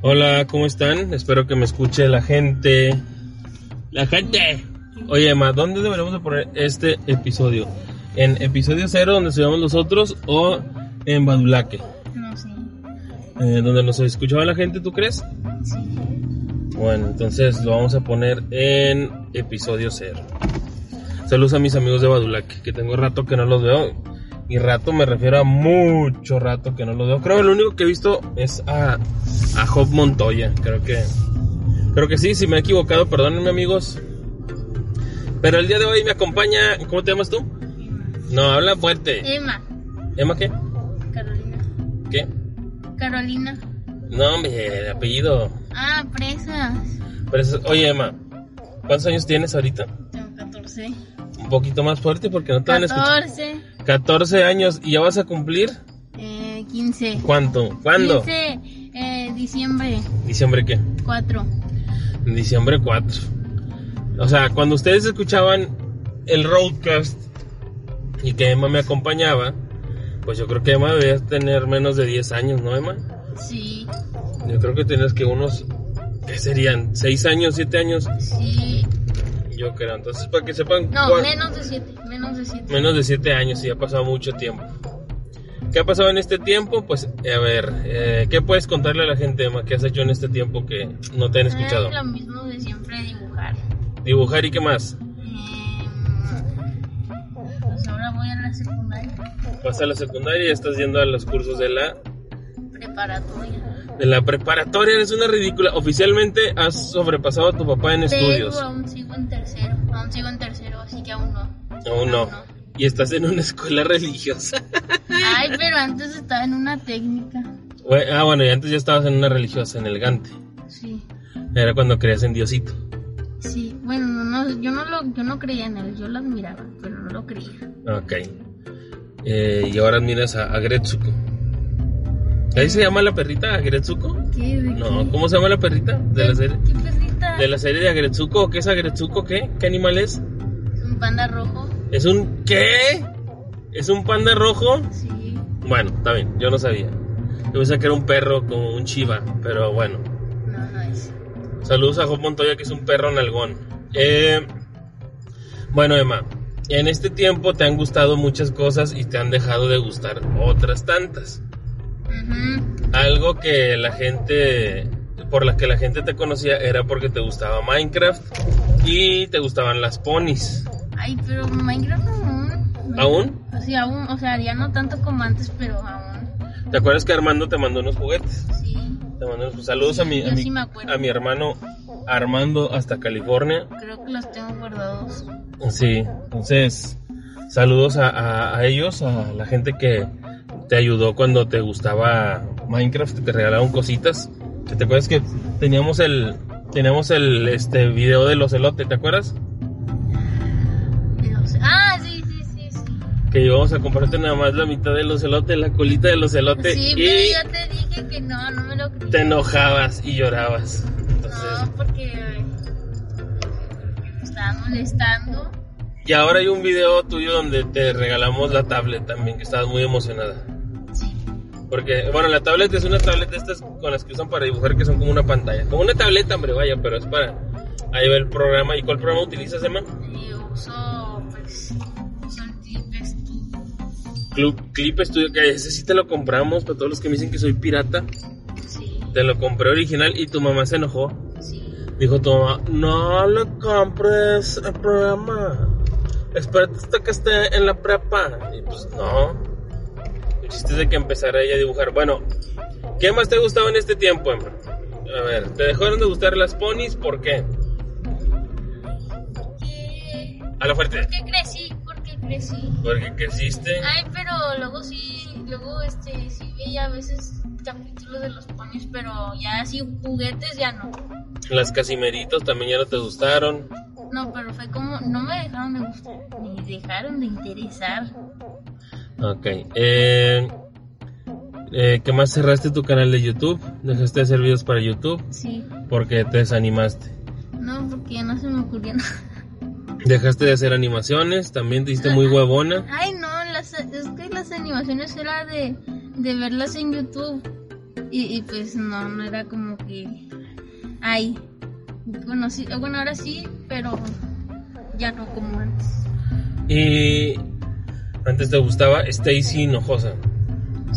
Hola, ¿cómo están? Espero que me escuche la gente. La gente. Oye, Emma, ¿dónde deberíamos de poner este episodio? ¿En episodio cero, donde subimos nosotros, o en Badulaque? No sé. Eh, ¿Donde nos escuchaba la gente, tú crees? Sí. Bueno, entonces lo vamos a poner en episodio cero. Saludos a mis amigos de Badulaque, que tengo rato que no los veo. Y rato me refiero a mucho rato que no los veo. Creo que lo único que he visto es a, a Job Montoya. Creo que. Creo que sí, si me he equivocado, perdónenme amigos. Pero el día de hoy me acompaña. ¿Cómo te llamas tú? No, habla fuerte. Emma. ¿Emma qué? Carolina. ¿Qué? Carolina. No, hombre, el apellido. Ah, presas. Eso- oye, Emma, ¿cuántos años tienes ahorita? Tengo 14. Un poquito más fuerte porque no te van a escuchar. 14. 14 años y ya vas a cumplir. Eh, 15. ¿Cuánto? ¿Cuándo? 15. Eh, diciembre ¿Diciembre qué? 4. En diciembre 4. O sea, cuando ustedes escuchaban el roadcast y que Emma me acompañaba, pues yo creo que Emma debía tener menos de 10 años, ¿no, Emma? Sí. Yo creo que tienes que unos, ¿qué serían? ¿6 años, 7 años? Sí. Yo creo. Entonces, para que sepan... No, menos de 7. Menos de 7. Menos de 7 años y ha pasado mucho tiempo. ¿Qué ha pasado en este tiempo? Pues, a ver, eh, ¿qué puedes contarle a la gente, Emma, que has hecho en este tiempo que no te han escuchado? Eh, lo mismo de siempre dibujar. Dibujar y qué más. Eh, pues ahora voy a la secundaria. Vas a la secundaria y estás yendo a los cursos de la, Preparatoria. De la preparatoria. Eres una ridícula. Oficialmente has sobrepasado a tu papá en estudios. Aún sigo en tercero. Aún sigo en tercero, así que aún no. Aún no. Y estás en una escuela religiosa. Ay, pero antes estaba en una técnica. Ah, bueno, y antes ya estabas en una religiosa, en el Gante. Sí, Era cuando creías en Diosito. sí. Bueno, no, no, yo no lo, yo no creía en él, yo lo admiraba, pero no lo creía. Ok. Eh, y ahora admiras a, a Gretsuko. ¿Ahí se llama la perrita Agretsuko? ¿Qué? ¿De No, ¿cómo se llama la perrita? De la serie ¿Qué perrita? de la serie de Agretsuko, ¿qué es Agretsuko? ¿Qué? ¿Qué animal es? Un panda rojo. ¿Es un qué? ¿Es un panda rojo? Sí. Bueno, está bien, yo no sabía. Yo pensaba que era un perro como un chiva, pero bueno. No, no es. Saludos a Job Montoya, que es un perro nalgón. Eh, bueno, Emma, en este tiempo te han gustado muchas cosas y te han dejado de gustar otras tantas. Algo que la gente, por la que la gente te conocía era porque te gustaba Minecraft y te gustaban las ponis. Ay, pero Minecraft aún. ¿Aún? Sí, aún. O sea, ya no tanto como antes, pero aún. ¿Te acuerdas que Armando te mandó unos juguetes? Sí. Te mandó unos- saludos a mi, a mi, sí me acuerdo. a mi hermano Armando hasta California. Creo que los tengo guardados. Sí, entonces saludos a, a- a ellos, a la gente que te ayudó cuando te gustaba Minecraft, que te regalaron cositas. ¿Te acuerdas que teníamos el teníamos el este video del ocelote, ¿te acuerdas? Ah, sí, sí, sí, sí. Que íbamos a comprarte nada más la mitad del ocelote, la colita del ocelote Sí, y pero yo te dije que no, no me lo creí. te enojabas y llorabas. Entonces, No, porque me estaban molestando. y ahora hay un video tuyo donde te regalamos la tablet también, que estabas muy emocionada. Porque, bueno, la tablet es una tablet de estas con las que usan para dibujar que son como una pantalla. Como una tableta, hombre, vaya, pero es para... Ahí va el programa. ¿Y cuál programa utilizas, Emma? Yo uso, pues, uso el Clip Studio. Club, Clip Studio, que ese sí te lo compramos, para todos los que me dicen que soy pirata. Sí, Te lo compré original y tu mamá se enojó. sí. Dijo tu mamá, no le compres el programa. Espérate hasta que esté en la prepa. Y pues no. El chiste es de que empezara ella a dibujar. Bueno, ¿qué más te gustaba en este tiempo, Emma? A ver, ¿te dejaron de gustar las ponis? ¿Por qué? Porque, A la fuerte. porque crecí, porque crecí. Porque creciste. Ay, pero luego sí, luego este, sí veía a veces capítulos de los ponis, pero ya así juguetes ya no. Las casimeritos también ya no te gustaron. No, pero fue como, no me dejaron de gustar, me dejaron de interesar. Ok. Eh, eh, ¿Qué más cerraste tu canal de YouTube? ¿Dejaste de hacer videos para YouTube? Sí. Porque te desanimaste. No, porque ya no se me ocurrió nada. Dejaste de hacer animaciones, también te hiciste muy huevona. Ay, no, las, es que las animaciones era de, de verlas en YouTube. Y, y pues no, no era como que. Ay. Bueno, sí, bueno, ahora sí, pero ya no como antes. Y antes te gustaba Stacy Hinojosa.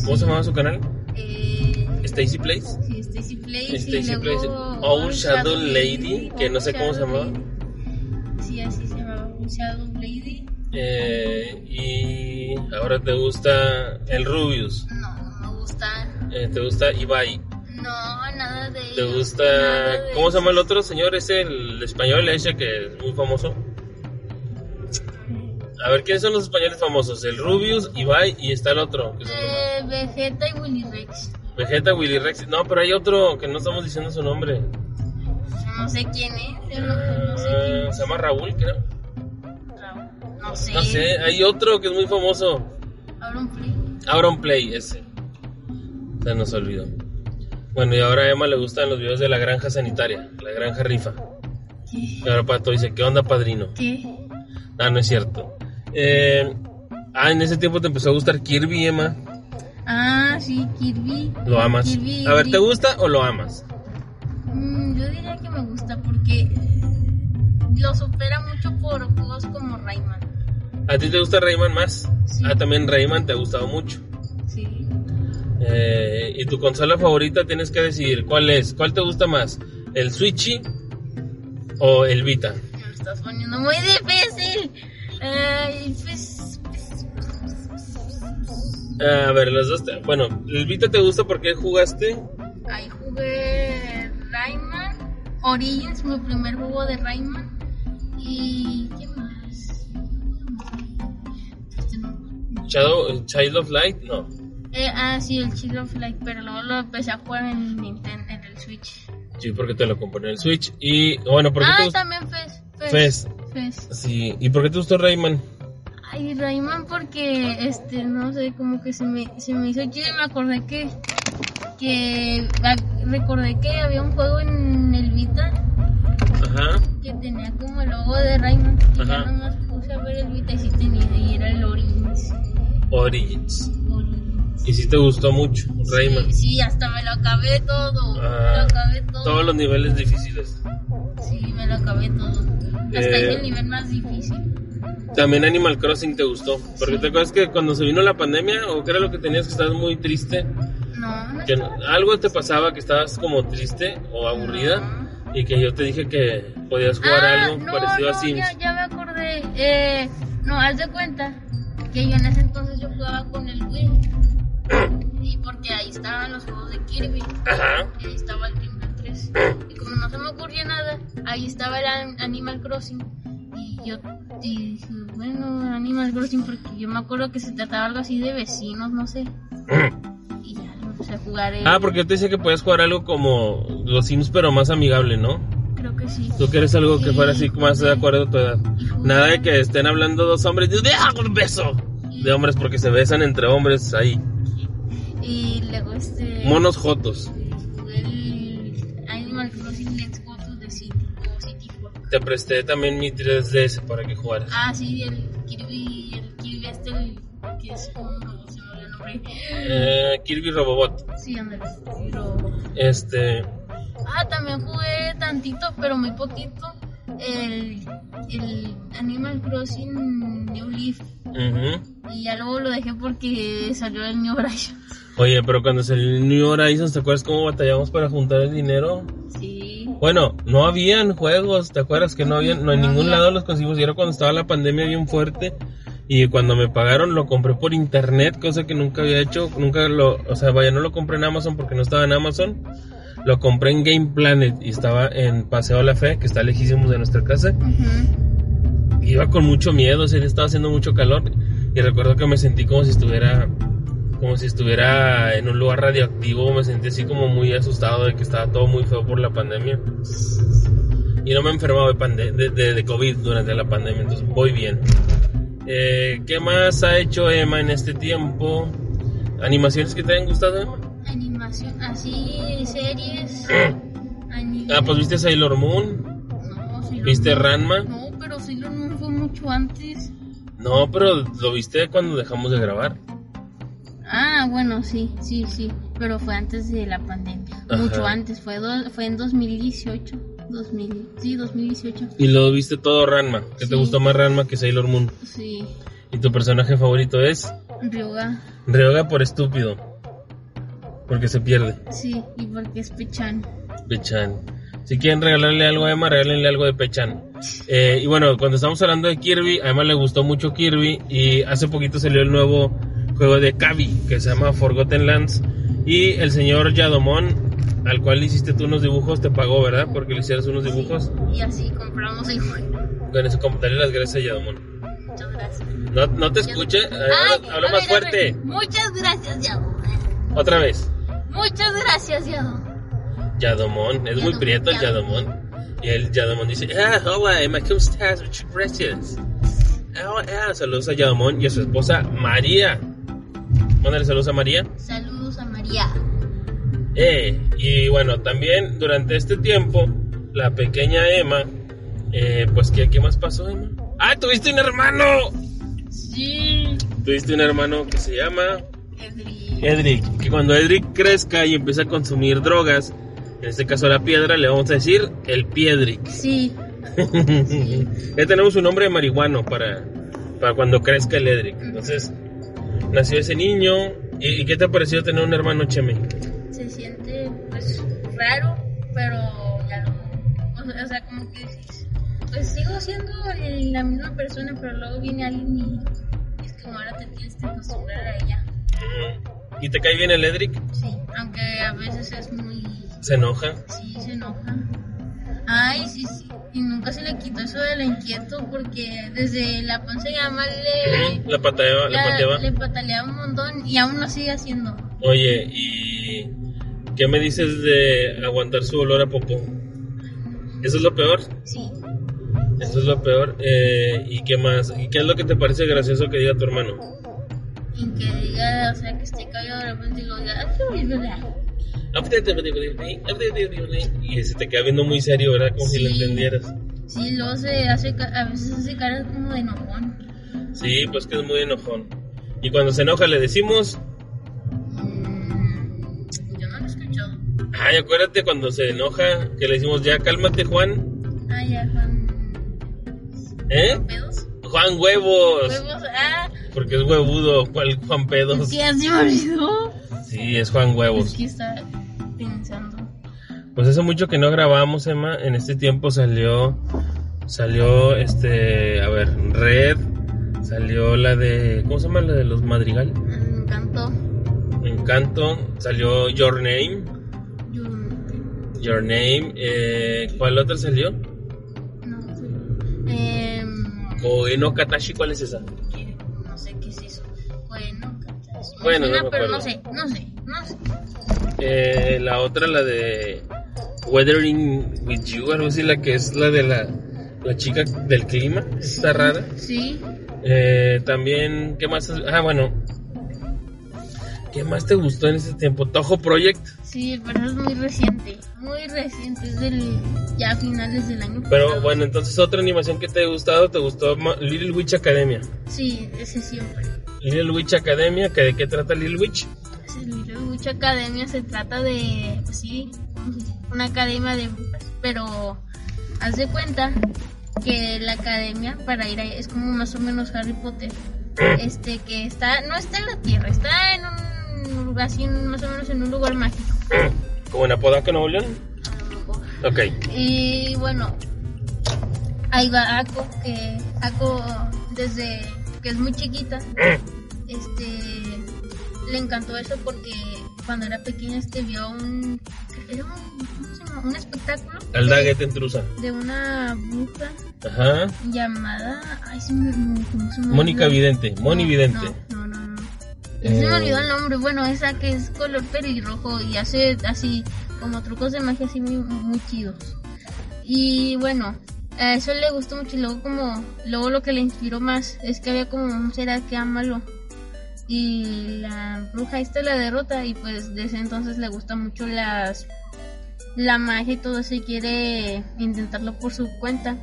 ¿Cómo se llamaba su canal? Eh, Stacy Place. sí, Stacy Place. Stacy. Old Shadow Lady, que no sé cómo se llamaba. Lady. Sí, así se llamaba. Old Shadow Lady. Eh, y ahora te gusta el Rubius. No, no me gustan. Eh, te gusta Ibai. No, nada de ¿Te gusta... de ¿Cómo se llama el otro señor? Ese, el español ese que es muy famoso. A ver, ¿quiénes son los españoles famosos? El Rubius, Ibai y está el otro. que Eh, Vegeta y Willy Rex. Vegeta, Willy Rex. No, pero hay otro que no estamos diciendo su nombre. No sé quién es. yo No, no sé quién Eh, es. se llama Raúl, creo. No sé. No sé, hay otro que es muy famoso. Auron Play. Auron Play, ese. Se nos olvidó. Bueno, y ahora a Emma le gustan los videos de la granja sanitaria, la granja rifa. ¿Qué? Y ahora Pato dice, ¿qué onda, padrino? ¿Qué? Ah, no es cierto. Eh, ah, en ese tiempo te empezó a gustar Kirby, Emma. Ah, sí, Kirby. Lo amas. Kirby A ver, ¿te gusta o lo amas? Mm, yo diría que me gusta porque lo supera mucho por juegos como Rayman. ¿A ti te gusta Rayman más? Sí. Ah, también Rayman te ha gustado mucho. Sí. Eh, y tu consola favorita tienes que decidir cuál es. ¿Cuál te gusta más? ¿El Switchy o el Vita? Me lo estás poniendo muy difícil. Ay, pues. Ah, a ver, los dos. te- Bueno, el Vita te gusta porque jugaste. Ahí jugué Rayman. Origins, mi primer juego de Rayman. Y. ¿Qué más? Shadow, Child of Light, no. Eh, ah, sí, el Chill of Light, pero luego lo empecé a jugar en Nintendo, en el Switch. Sí, porque te lo compré en el Switch. Y bueno, ¿por qué te Ah, gustó? también Fez. Fez. Fez. Sí, ¿y por qué te gustó Rayman? Ay, Rayman porque, este, no sé, como que se me, se me hizo chido y me acordé que, que, ah, recordé que había un juego en el Vita Ajá. que tenía como el logo de Rayman y ya Ajá. nomás puse a ver el Vita y sí tenía, y era el Origins. Origins. Origins. Y sí te gustó mucho, Rayman. Sí, sí, hasta me lo acabé todo, me Ah, lo acabé todo. Todos los niveles difíciles. Sí, me lo acabé todo. Hasta Eh. el nivel más difícil. También Animal Crossing te gustó. Porque te acuerdas que cuando se vino la pandemia, o que era lo que tenías que estabas muy triste, No, no que no- algo te pasaba que estabas como triste o aburrida, y que yo te dije que podías jugar Ah, algo no, parecido a no, Sims. Ya, ya me acordé. Eh, no, haz de cuenta que yo en ese entonces yo jugaba con el Wii. Y porque ahí estaban los juegos de Kirby. Ajá. Y ahí estaba el 3. Y como no se me ocurría nada, ahí estaba el An- Animal Crossing. Y yo y dije, bueno, Animal Crossing, porque yo me acuerdo que se trataba algo así de vecinos, no sé. Y ya empecé a jugar. el- Ah, porque yo te decía que podías jugar algo como los Sims, pero más amigable, ¿no? Creo que sí. Tú quieres algo que fuera así más de acuerdo a tu edad. Nada de que estén hablando dos hombres y ¡Ah, un beso! De hombres porque se besan entre hombres ahí. Y luego este. Monos jotos. Te presté también mi 3DS para que jugaras. Ah, sí, el Kirby, el Kirby este, el que es como se me olvidó el nombre. Eh, Kirby Robobot. Sí, ándale. Pero... Este. Ah, también jugué tantito, pero muy poquito, el, el Animal Crossing New Leaf. ujú. Y ya luego lo dejé porque salió el New Horizons. Oye, pero cuando salió el New Horizons, ¿te acuerdas cómo batallamos para juntar el dinero? Bueno, no habían juegos, ¿te acuerdas que no habían? No, en ningún había. lado los conseguimos. Y era cuando estaba la pandemia bien fuerte. Y cuando me pagaron lo compré por internet, cosa que nunca había hecho. Nunca lo, o sea, vaya, no lo compré en Amazon porque no estaba en Amazon. Lo compré en Game Planet y estaba en Paseo de la Fe, que está lejísimos de nuestra casa. Iba con mucho miedo, ese día estaba haciendo mucho calor. Y recuerdo que me sentí como si estuviera como si estuviera en un lugar radioactivo, me sentí así como muy asustado de que estaba todo muy feo por la pandemia. Y no me he enfermado de, pande- de, de- de COVID durante la pandemia, entonces voy bien. Eh, ¿Qué más ha hecho Emma en este tiempo? ¿Animaciones que te hayan gustado, Emma? Animación, así, series. Ah, pues viste Sailor Moon, No, Sailor ¿viste Moon. Ranma? No, pero Sailor Moon fue mucho antes. No, pero lo viste cuando dejamos de grabar. Ah, bueno, sí, sí, sí. Pero fue antes de la pandemia. Ajá. Mucho antes. Fue, do- fue en 2018. 2000, sí, 2018. Y lo viste todo Ranma. ¿Qué te gustó más Ranma que Sailor Moon? Sí. ¿Y tu personaje favorito es? Ryoga. Ryoga por estúpido. Porque se pierde. Sí, y porque es Pechan. Pechan. Si quieren regalarle algo a Emma, regálenle algo de Pechan. Eh, y bueno, cuando estamos hablando de Kirby, a Emma le gustó mucho Kirby y hace poquito salió el nuevo juego de Kabi que se llama Forgotten Lands y el señor Yadomon, al cual hiciste tú unos dibujos, te pagó, ¿verdad? Porque le hicieras unos dibujos. Y así compramos el juego. Con eso, como las gracias a Yadomon. Muchas gracias. No, no te escuche, Eh, habla, más ver, fuerte. Muchas gracias, Yado. Otra vez. Muchas gracias, Yado. Yadomon, es muy Yadomon, prieto el Yadomon. Yadomon. Y el Yadomon dice, ah, hola Emma, ¿cómo estás? Muchas gracias. Ah, ah, saludos a Yadomon y a su esposa María. Mándale saludos a María. Saludos a María. Eh, y bueno, también durante este tiempo, la pequeña Emma, eh, pues, ¿qué, ¿qué más pasó, Emma? ¡Ah, tuviste un hermano! Sí. Tuviste un hermano que se llama Edri. Edric. Que cuando Edric crezca y empiece a consumir drogas, en este caso la piedra, le vamos a decir el Piedric. Sí. ya tenemos un nombre de marihuano para, para cuando crezca el Edric. Entonces, nació ese niño. ¿Y, qué te ha parecido tener un hermano Cheme? Se siente, pues, raro, pero ya lo. O sea, como que pues sigo siendo la misma persona, pero luego viene alguien y es como ahora te tienes que acostumbrar a ella. ¿Y te cae bien el Edric? Sí, aunque a veces es muy. ¿Se enoja? Sí, se enoja. Ay, sí, sí. Y nunca se le quitó eso de la inquieto porque desde la panza ya mal le. La pateaba. le pataleaba un montón y aún lo sigue haciendo. Oye, ¿y qué me dices de aguantar su olor a popó? ¿Eso es lo peor? Sí. Eso es lo peor. Eh, ¿Y qué más? ¿Y qué es lo que te parece gracioso que diga tu hermano? Y que diga, o sea, que esté callado de repente y lo diga. "Ah, qué bonito". Y se te queda viendo muy serio, ¿verdad? Como si lo Sí. entendieras. Sí, luego se hace, a veces hace caras como de enojón. Sí, pues que es muy enojón. Y cuando se enoja le decimos, Mm, yo no lo he escuchado. ay, acuérdate cuando se enoja que le decimos, ya cálmate Juan. Ah, ya, Juan. ¿Eh? ¿Pedos? Juan Huevos. Huevos, ah, Porque es huevudo, ¿cuál Juan Pedos? ya se me olvidó. Sí, es Juan Es Huevos. que está pensando. Pues hace mucho que no grabamos, Emma. En este tiempo salió, salió, este, a ver, Red. Salió la de, ¿cómo se llama? La de los Madrigal. Me encantó. Encanto. Salió Your Name. Yo Your Name. Eh, ¿Cuál otra salió? no sé. Em, Koe no Katashi, ¿cuál es esa? no sé qué es eso. Me Bueno, no me pero acuerdo. no sé, no sé, no sé. Eh, la otra, la de Weathering with You, algo así, la que es la de la, la chica del clima. Está rara. Sí, Eh, también, ¿qué más? Ah, bueno. ¿Qué más te gustó en ese tiempo? Toho Project. sí, pero es muy reciente. Muy reciente, es del ya a finales del año Pero pasado. bueno, entonces otra animación que te ha gustado, te gustó Little Witch Academia. Sí, ese siempre. Little Witch Academia, ¿que ¿de qué trata Little Witch? Witch Academia se trata de, pues sí, una academia de brujas, pero haz de cuenta que la academia para ir ahí es como más o menos Harry Potter, este que está, no está en la tierra, está en un lugar así, más o menos en un lugar mágico. Como en Apodaca, Nuevo León. a lo mejor. Ok. Y bueno, ahí va Ako, que Ako desde que es muy chiquita, este le encantó eso porque cuando era pequeña este vio un era un, ¿cómo se llama? un espectáculo intrusa. de una bruja Ajá. llamada ay se me, ¿cómo se me Mónica? Vidente. Moni No, Vidente. No, no, no, no. Se me Eh, olvidó el nombre. Bueno, esa que es color pelirrojo y hace así como trucos de magia así muy, muy chidos. Y bueno, a eso le gustó mucho. Y luego, como, luego lo que le inspiró más es que había como un ser que malo. Y la bruja esta la derrota. Y pues desde entonces le gusta mucho las la magia y todo eso. Y quiere intentarlo por su cuenta.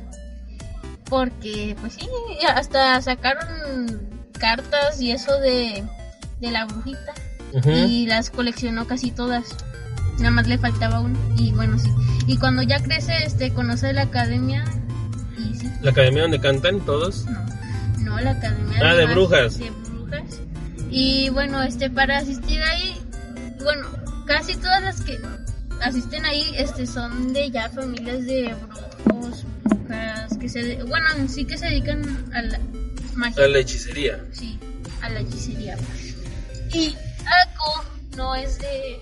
Porque, pues sí, hasta sacaron cartas y eso de, de la brujita. Y las coleccionó casi todas. Nada más le faltaba una. Y bueno, sí. Y cuando ya crece, este, conoce la academia. Y sí, La academia donde cantan todos. no. No, la academia Ah, de mag- brujas. De brujas. Y bueno, este, para asistir ahí, bueno, casi todas las que asisten ahí, este, son de ya familias de brujos, brujas, que se, bueno, sí que se dedican a la magia. A la hechicería. Sí, a la hechicería. Y Ako no es de.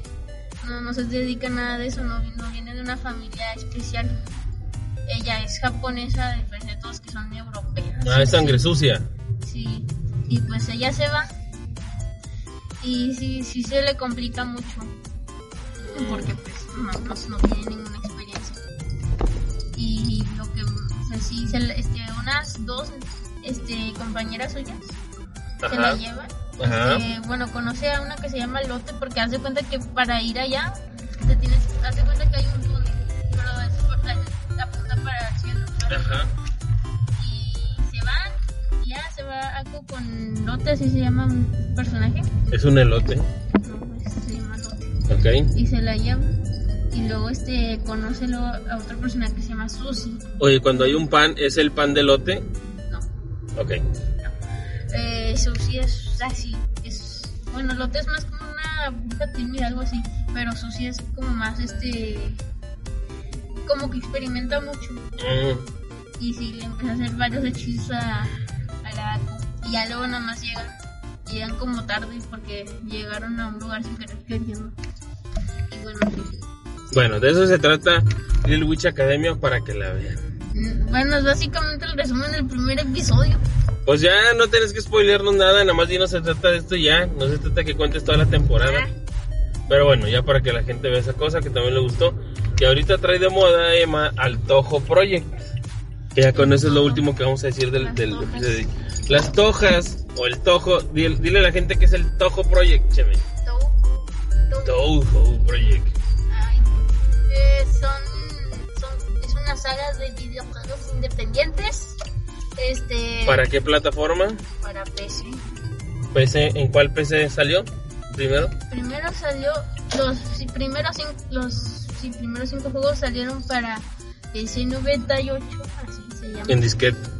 No, no se dedica a nada de eso, no, no viene de una familia especial. Ella es japonesa, a diferencia de todos que son europeas. Ah, es sangre sucia. Sí, y pues ella se va. Y sí, sí se le complica mucho. Porque pues no, no, no tiene ninguna experiencia. Y lo que, o sea, sí, se le- este, unas dos este, compañeras suyas se la Ajá. llevan. Ajá. Este, bueno, conoce a una que se llama Lote porque hace cuenta que para ir allá te tienes, hace cuenta que hay un túnel, pero es por la, apunta para el cielo. Ajá. Ako con Lote, así se llama un personaje. Es un elote. No, se llama Lote. Ok. Y se la lleva. Y luego este conoce a otra persona que se llama Susi. Oye, cuando hay un pan, ¿es el pan de elote? No, Ok. Eh, Susi es así, es bueno, Lote es más como una bruja tímida, algo así, pero Susi es como más este, como que experimenta mucho Mm, y sí le empieza a hacer varios hechizos a. y ya luego nada más llegan, llegan como tarde porque llegaron a un lugar sin querer queriendo y bueno. Bueno, de eso se trata Little Witch Academia para que la vean. Bueno, es básicamente el resumen del primer episodio. Pues ya no tienes que spoilearnos nada, nada más no se trata de esto ya. No se trata que cuentes toda la temporada. Pero bueno, ya para que la gente vea esa cosa que también le gustó. Y ahorita trae de moda Emma al Tojo Project. Que ya con eso es lo último que vamos a decir del, del episodio. Las tojas o el Tojo. Dile, dile a la gente que es el Tojo Project, cheme. Tojo Project. Ay, eh, son, son, es una saga de videojuegos independientes. Este. ¿Para qué plataforma? Para PC. PC, ¿En cuál PC salió? Primero. Primero salió. Los primeros, los primeros cinco juegos salieron para PC 98, así se llama. En disquete.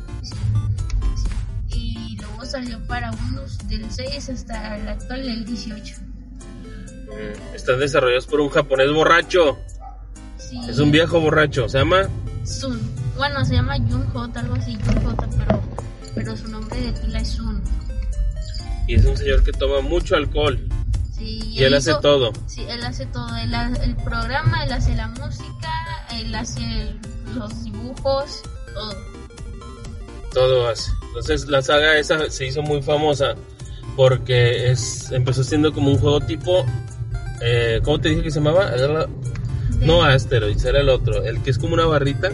Salió para unos del 6 hasta el actual, el 18. Mm, Están desarrollados por un japonés borracho. Sí. Es un viejo borracho. Se llama Sun. Bueno, se llama Jun J, algo así, Jun J, pero, pero su nombre de pila es Sun. y es un señor que toma mucho alcohol. Sí, Y él hace hizo- todo. Sí, él hace todo. Él hace el programa, él hace la música, él hace el- los dibujos, todo. Todo hace. Entonces la saga esa se hizo muy famosa porque es empezó siendo como un juego tipo. Eh, ¿Cómo te dije que se llamaba? Era- No Asteroids, era el otro. El que es como una barrita.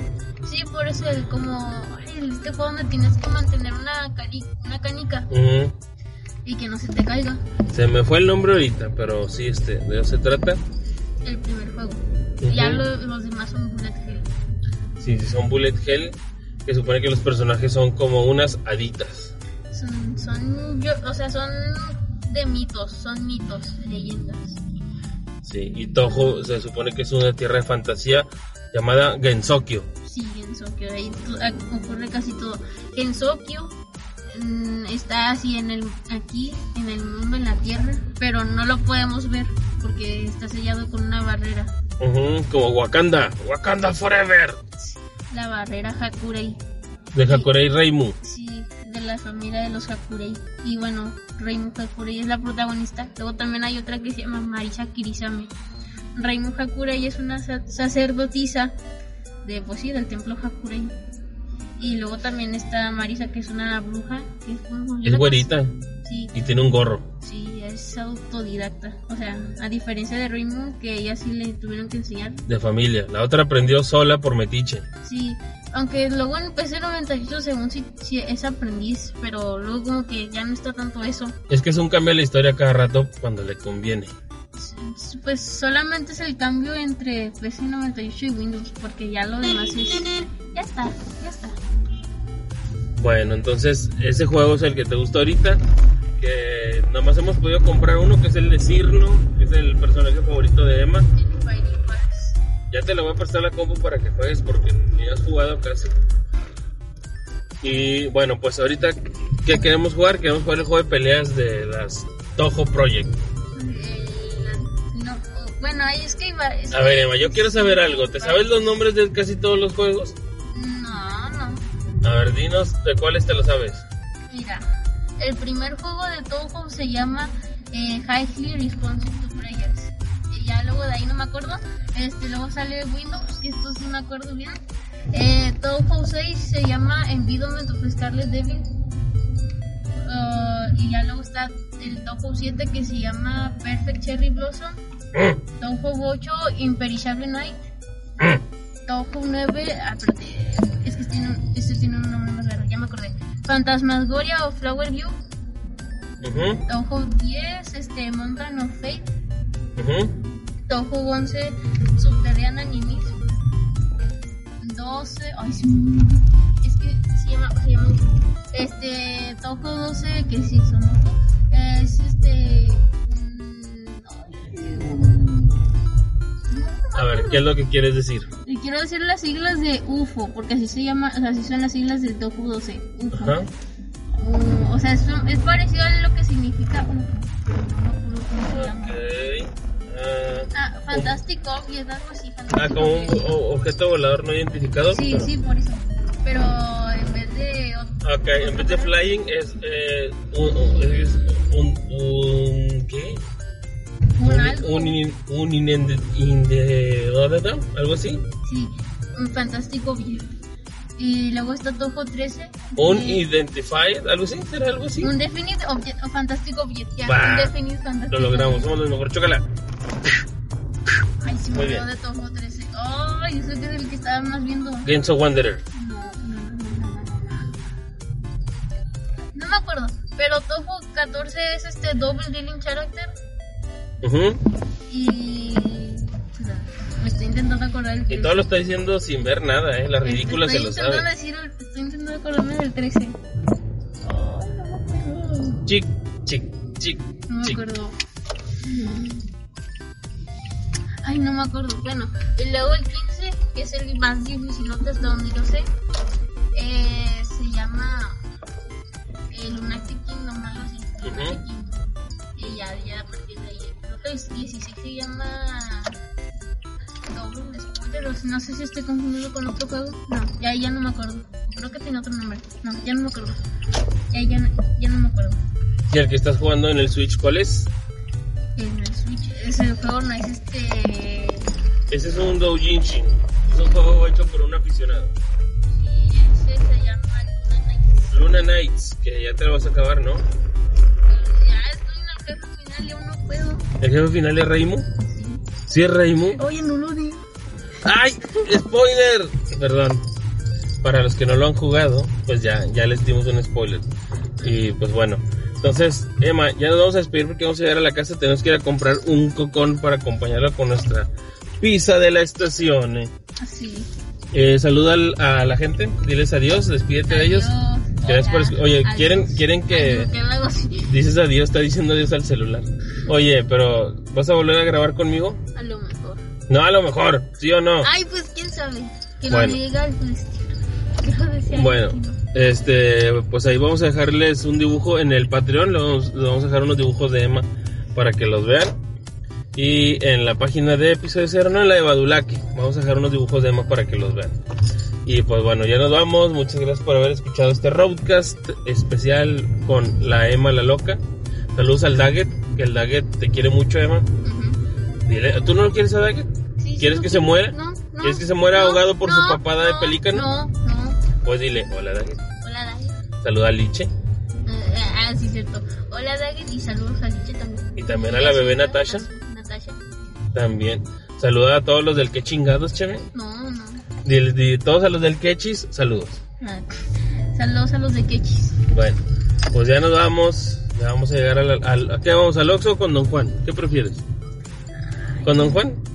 Sí, por eso el como este juego donde tienes que mantener una, cari- una canica y que no se te caiga. Se me fue el nombre ahorita, pero sí, este, de eso se trata. El primer juego. Ujú. Ya lo- los demás son bullet hell. Sí, sí, son Bullet Hell, que supone que los personajes son como unas haditas. Son, son, yo, o sea, son de mitos, son mitos, leyendas. Sí, y Toho se supone que es una tierra de fantasía llamada Gensokyo. Sí, Gensokyo, ahí ah, ocurre casi todo. Gensokyo mm, está así en el aquí, en el mundo, en la tierra, pero no lo podemos ver porque está sellado con una barrera. Como Wakanda, Wakanda Forever. La barrera Hakurei. De Hakurei Reimu. Sí, de la familia de los Hakurei. Y bueno, Reimu Hakurei es la protagonista. Luego también hay otra que se llama Marisa Kirisame. Reimu Hakurei es una sa- sacerdotisa de, pues sí, del templo Hakurei. Y luego también está Marisa, que es una bruja. Que es, Es güerita Sí, y tiene un gorro. sí, es autodidacta. O sea, a diferencia de Raymond, que ella sí le tuvieron que enseñar. De familia. La otra aprendió sola por metiche. Sí, aunque luego en PC 98 según sí, sí es aprendiz, pero luego como que ya no está tanto eso. Es que es un cambio de la historia cada rato cuando le conviene. Pues solamente es el cambio entre PC 98 y Windows, porque ya lo demás es... Ya está, ya está. Bueno, entonces ese juego es el que te gusta ahorita. Que nomás hemos podido comprar uno que es el de Cirno, que es el personaje favorito de Emma. Ya te lo voy a prestar la compu para que juegues porque ni has jugado casi. Y bueno, pues ahorita, ¿qué queremos jugar? Queremos jugar el juego de peleas de las Toho Project. No, bueno, ahí es que iba... es A que- ver, Emma, yo quiero saber algo. ¿Te sabes los nombres de casi todos los juegos? A ver, dinos de cuáles te lo sabes. Mira, el primer juego de Toho se llama eh, Highly Responsive to Players. Y ya luego de ahí no me acuerdo. Este, luego sale Windows, que esto sí me acuerdo bien. Eh, Toho 6 se llama Environment of Scarlet Devil. Ah, y ya luego está el Toho 7 que se llama Perfect Cherry Blossom. Toho 8 Imperishable Night. Toho 9, ah, espérate, es que tiene un, este tiene un nombre más raro, ya me acordé. Fantasmagoria o Flower View. Ujú, Toho 10, este, Mountain of Fate. ujú. Toho 11, Subterranean Animis. 12, ay, sí, es que se llama, se llama, este, Toho 12, que sí son ojo, es este, mm, A ver, ¿qué es lo que quieres decir? Y quiero decir las siglas de UFO, porque así se llama, o sea, así son las siglas del Tofu 12. UFO. Ajá. Uh, o sea, es, es parecido a lo que significa UFO. Ah, Ah, Fantastic Object, algo así. ah, como un objeto volador no identificado. Sí, sí, por eso. Pero en vez de. ot- Ok, en vez de flying es, eh, un, es un, un- ¿qué? Un in- un algo así. Sí, un Fantastic Object. Y luego está Toho 13. Un eh, identified, algo así, será algo así. un Definite Object o Fantastic Object. Ya, Va. un Definite Fantastic Lo logramos, somos los mejores. Chócala. Ay, sí, me olvidó bien. de Toho 13. Ay, eso que es el que estaba más viendo. Genso Wanderer. No, no, no, no, no, me acuerdo. Pero Toho 14 es este Double Dealing Character. Ujú. Y. Estoy intentando acordar el Y todo lo está diciendo sin ver nada, ¿eh? La ridícula se lo sabe. decir estoy intentando acordarme del 13. Ay, no. Chic, chic, chic, No me chic. acuerdo. Ay, no me acuerdo. Bueno, y luego el 15, que es el más difícil hasta donde yo sé, eh, se llama el Lunatic Kingdom, algo así. Lunatic. Kingdom. Y ya, ya a partir de ahí. Creo que el 16 se llama Double Spoiler, o si- no sé si estoy confundiendo con otro juego. No, ya, ya no me acuerdo. Creo que tiene otro nombre. No, ya no me acuerdo. Ya, ya, no- ya no me acuerdo. ¿Y el que estás jugando en el Switch cuál es? En el Switch, ese juego no es este. Ese es un doujinshi. Es un juego hecho por un aficionado. Y ese se llama Luna Knights. Luna Knights, que ya te lo vas a acabar, ¿no? Ya estoy en el jefe final y aún no puedo. ¿El jefe final es Reimu? ¿Sí es Reimu? Oye, no lo digo. ¡Ay! ¡Spoiler! Perdón. Para los que no lo han jugado, pues ya, ya les dimos un spoiler. Y pues bueno. Entonces, Emma, ya nos vamos a despedir porque vamos a llegar a la casa. Tenemos que ir a comprar un cocón para acompañarlo con nuestra pizza de la estación. eh. Así. Eh, saluda al- a la gente, diles adiós, despídete de ellos. Gracias por Oye, ¿quieren- quieren que- Adiós, que luego sí. Dices adiós, está diciendo adiós al celular. Oye, pero ¿vas a volver a grabar conmigo? No, a lo mejor, ¿sí o no? Ay, pues quién sabe. Que Bueno. no diga el destino. Yo decía Bueno, no. este, pues ahí vamos a dejarles un dibujo en el Patreon, le vamos, a dejar unos dibujos de Emma para que los vean. Y en la página de episodio cero, no en la de Badulaki, vamos a dejar unos dibujos de Emma para que los vean. Y pues bueno, ya nos vamos. Muchas gracias por haber escuchado este roadcast especial con la Emma la loca. Saludos al Daggett, que el Daggett te quiere mucho, Emma. Dile, ¿tú no lo quieres a Daggett? ¿Quieres que se muera? No, no. ¿Quieres que se muera no, ahogado por su papada de no, pelícano? No, no. Pues dile, hola Daggett. Hola, Daggett. Saluda a Liche. Eh, ah, sí, cierto. Hola, Daggett, y saludos a Liche también. Y también a la bebé Natasha. Natasha. También. Saluda a todos los del que chingados, cheve. No, no. De todos a los del quechis, saludos. Ah, Saludos a los de Quechis. Bueno, pues ya nos vamos. Ya vamos a llegar al. al ¿A qué vamos? ¿Al Oxxo o con Don Juan? ¿Qué prefieres? ¿Con Don Juan?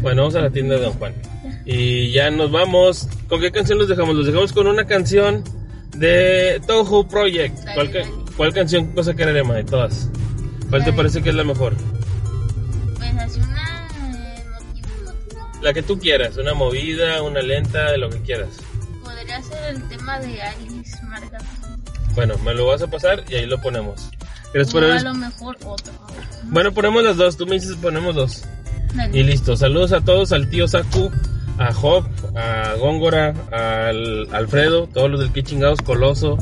Bueno, vamos a la tienda de Don Juan. Y ya nos vamos. ¿Con qué canción los dejamos? Los dejamos con una canción de Toho Project. ¿Cuál, ca- cuál canción cosa quererema de todas? ¿Cuál te parece que es la mejor? Pues así una eh. La que tú quieras, una movida, una lenta, lo que quieras. Podría ser el tema de Alice Margaret. Bueno, me lo vas a pasar y ahí lo ponemos. Gracias por O a haber- lo mejor otro. Bueno, ponemos las dos, tú me dices ponemos dos. Y listo, saludos a todos, al tío Saku, a Job, a Góngora, al Alfredo, todos los del que chingados, Coloso,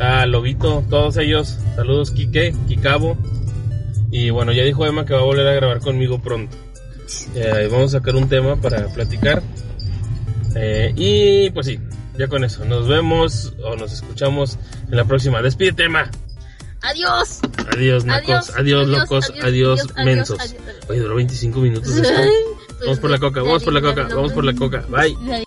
a Lobito, todos ellos. Saludos, Quique, Kikabo. Y bueno, ya dijo Emma que va a volver a grabar conmigo pronto. Eh, vamos a sacar un tema para platicar. Eh, y pues sí, ya con eso. Nos vemos o nos escuchamos en la próxima. Despídete, Emma. Adiós. Adiós, nacos. Adiós, Adiós, locos. adiós, Adiós, adiós, mensos. Oye, duró 25 minutos esto. Ay, Vamos por la coca, vamos por la coca, vamos por la coca. Bye.